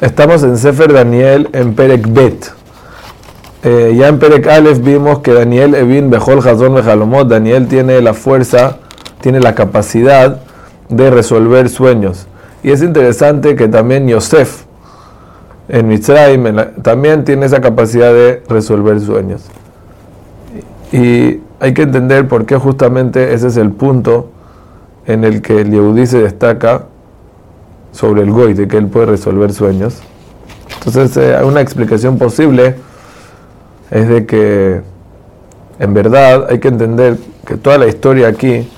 Estamos en Sefer Daniel en Perek Bet. Eh, ya en Perek Aleph vimos que Daniel Evin Bejol Hazon Bejalomot, Daniel tiene la fuerza, tiene la capacidad de resolver sueños. Y es interesante que también Yosef en Mitzrayim también tiene esa capacidad de resolver sueños. Y hay que entender por qué justamente ese es el punto en el que el Yehudí se destaca sobre el Goy, de que él puede resolver sueños. Entonces, eh, una explicación posible es de que en verdad hay que entender que toda la historia aquí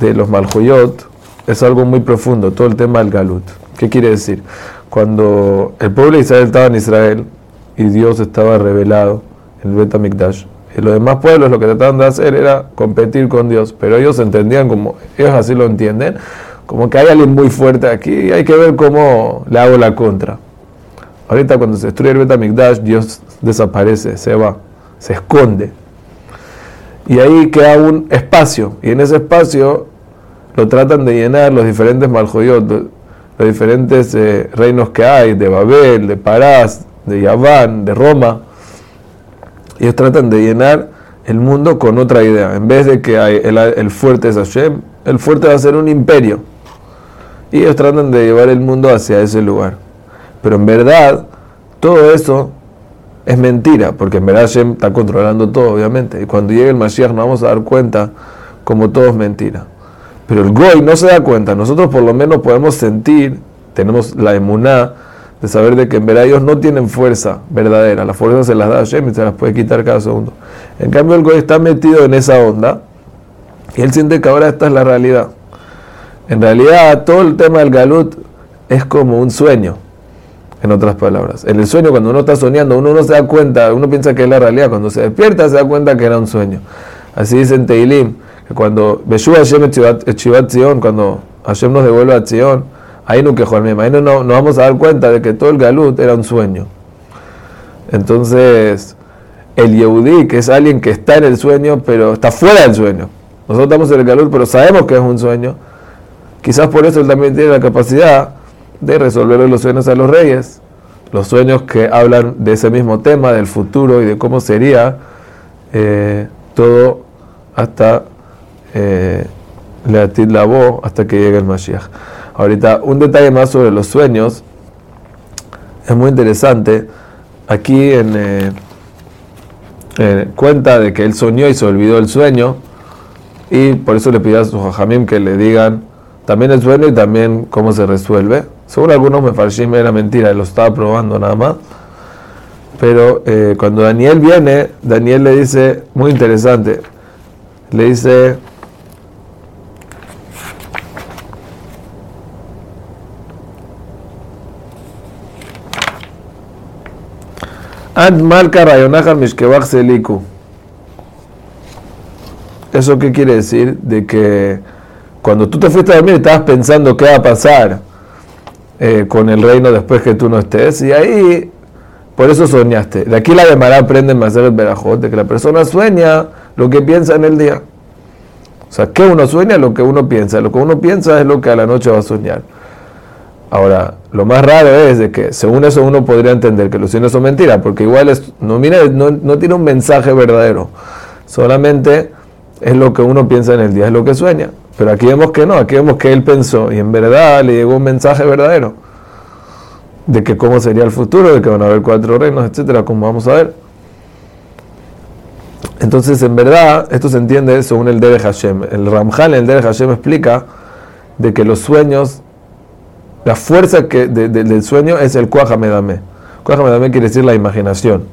de los Maljoyot es algo muy profundo, todo el tema del Galut. ¿Qué quiere decir? Cuando el pueblo de Israel estaba en Israel y Dios estaba revelado en el Betamikdash, y los demás pueblos lo que trataban de hacer era competir con Dios, pero ellos entendían como, ellos así lo entienden, como que hay alguien muy fuerte aquí hay que ver cómo le hago la contra. Ahorita cuando se destruye el Betamigdash, Dios desaparece, se va, se esconde. Y ahí queda un espacio, y en ese espacio lo tratan de llenar los diferentes Maljoyot, los diferentes eh, reinos que hay, de Babel, de Parás, de Yaván, de Roma. Ellos tratan de llenar el mundo con otra idea. En vez de que hay el, el fuerte es Hashem, el fuerte va a ser un imperio y ellos tratan de llevar el mundo hacia ese lugar. Pero en verdad, todo eso es mentira, porque en verdad Hashem está controlando todo, obviamente. Y cuando llegue el Mashiach nos vamos a dar cuenta como todo es mentira. Pero el Goy no se da cuenta. Nosotros por lo menos podemos sentir, tenemos la emuná de saber de que en verdad ellos no tienen fuerza verdadera. La fuerza se las da Hashem y se las puede quitar cada segundo. En cambio el Goy está metido en esa onda y él siente que ahora esta es la realidad. En realidad, todo el tema del galut es como un sueño, en otras palabras. En el sueño, cuando uno está soñando, uno no se da cuenta, uno piensa que es la realidad. Cuando se despierta, se da cuenta que era un sueño. Así dice en Teilim, que cuando Beshu Hashem Chivat Zion, cuando Hashem nos devuelve a Zion, ahí no quejó ahí no nos vamos a dar cuenta de que todo el galut era un sueño. Entonces, el Yehudi, que es alguien que está en el sueño, pero está fuera del sueño. Nosotros estamos en el galut, pero sabemos que es un sueño Quizás por eso él también tiene la capacidad de resolver los sueños a los reyes, los sueños que hablan de ese mismo tema, del futuro y de cómo sería eh, todo hasta eh, la voz, hasta que llegue el Mashiach. Ahorita, un detalle más sobre los sueños, es muy interesante. Aquí en eh, cuenta de que él soñó y se olvidó el sueño, y por eso le pidió a su jajamim que le digan también el sueño y también cómo se resuelve. Según algunos me farshim era mentira, lo estaba probando nada más. Pero eh, cuando Daniel viene, Daniel le dice, muy interesante, le dice, mishkebach seliku. ¿Eso qué quiere decir? De que cuando tú te fuiste a dormir estabas pensando qué va a pasar eh, con el reino después que tú no estés, y ahí por eso soñaste. De aquí la Gemara aprende en el Berajot, de que la persona sueña lo que piensa en el día. O sea, ¿qué uno sueña? Lo que uno piensa. Lo que uno piensa es lo que a la noche va a soñar. Ahora, lo más raro es de que según eso uno podría entender que los sueños son mentiras, porque igual es, no, no, no tiene un mensaje verdadero. Solamente es lo que uno piensa en el día, es lo que sueña. Pero aquí vemos que no, aquí vemos que él pensó y en verdad le llegó un mensaje verdadero de que cómo sería el futuro, de que van a haber cuatro reinos, etcétera, como vamos a ver. Entonces, en verdad, esto se entiende según el Debe Hashem. El Ramjal el Debe Hashem explica de que los sueños, la fuerza que, del sueño es el Kuahamedame. Kuahamedame quiere decir la imaginación.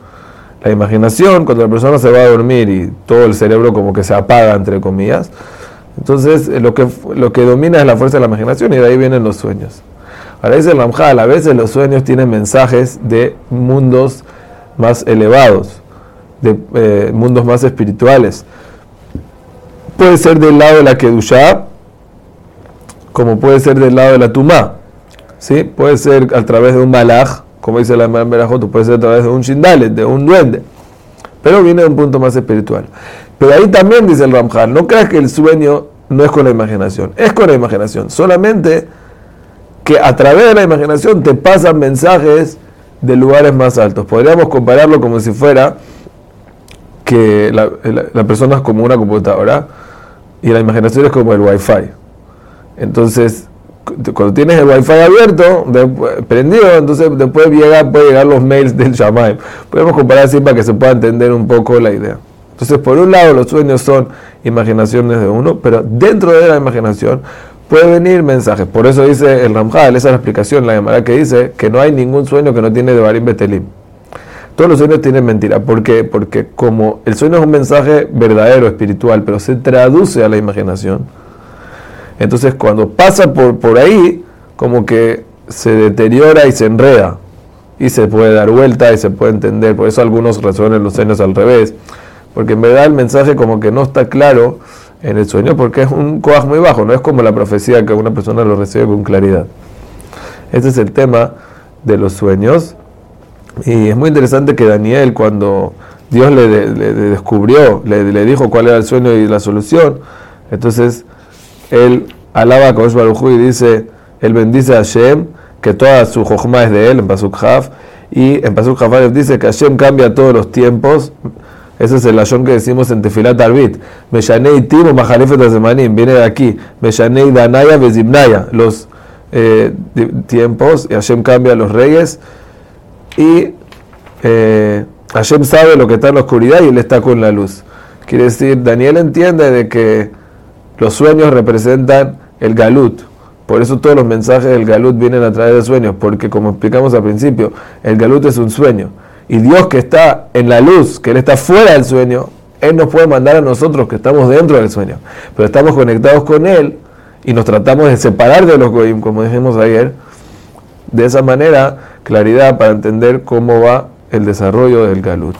La imaginación, cuando la persona se va a dormir y todo el cerebro como que se apaga, entre comillas, entonces, eh, lo que, lo que domina es la fuerza de la imaginación y de ahí vienen los sueños. Ahora dice el Ramjal, a veces los sueños tienen mensajes de mundos más elevados, de eh, mundos más espirituales. Puede ser del lado de la Kedushá, como puede ser del lado de la Tumá. ¿sí? Puede ser a través de un malaj, como dice la Berajot, puede ser a través de un shindalet, de un duende. Pero viene de un punto más espiritual. Pero ahí también dice el Ramjal, no creas que el sueño no es con la imaginación, es con la imaginación, solamente que a través de la imaginación te pasan mensajes de lugares más altos. Podríamos compararlo como si fuera que la, persona es como una computadora y la imaginación es como el wifi. Entonces, cuando tienes el wifi abierto, prendido, entonces después llega, puede llegar los mails del Shamay. Podemos comparar así para que se pueda entender un poco la idea. Entonces, por un lado, los sueños son imaginaciones de uno, pero dentro de la imaginación puede venir mensajes. Por eso dice el Ramjal, esa es la explicación, la llamada que dice que no hay ningún sueño que no tiene de Barim Betelim. Todos los sueños tienen mentira. ¿Por qué? Porque como el sueño es un mensaje verdadero, espiritual, pero se traduce a la imaginación, entonces cuando pasa por, por ahí, como que se deteriora y se enreda. Y se puede dar vuelta y se puede entender. Por eso algunos resuelven los sueños al revés. Porque en verdad el mensaje como que no está claro en el sueño porque es un coaj muy bajo. No es como la profecía que una persona lo recibe con claridad. Este es el tema de los sueños. Y es muy interesante que Daniel cuando Dios le, descubrió, le, dijo cuál era el sueño y la solución, entonces él alaba a Kosh y dice, él bendice a Hashem, que toda su jojma es de él, en Pasuk Haf, y en Pasuk Haf dice que Hashem cambia todos los tiempos, ese es el ayón que decimos en Tefilat Arbit, Meshanei Timo Mahalefet Azemanim, viene de aquí, Meshanei Danaya Bezibnaya, los eh, tiempos, y Hashem cambia los reyes, y eh, Hashem sabe lo que está en la oscuridad y él está con la luz. Quiere decir, Daniel entiende de que los sueños representan el galut. Por eso todos los mensajes del galut vienen a través de sueños, porque como explicamos al principio, el galut es un sueño. Y Dios que está en la luz, que Él está fuera del sueño, Él nos puede mandar a nosotros que estamos dentro del sueño. Pero estamos conectados con Él y nos tratamos de separar de los goyim, como dijimos ayer. De esa manera, claridad para entender cómo va el desarrollo del galut.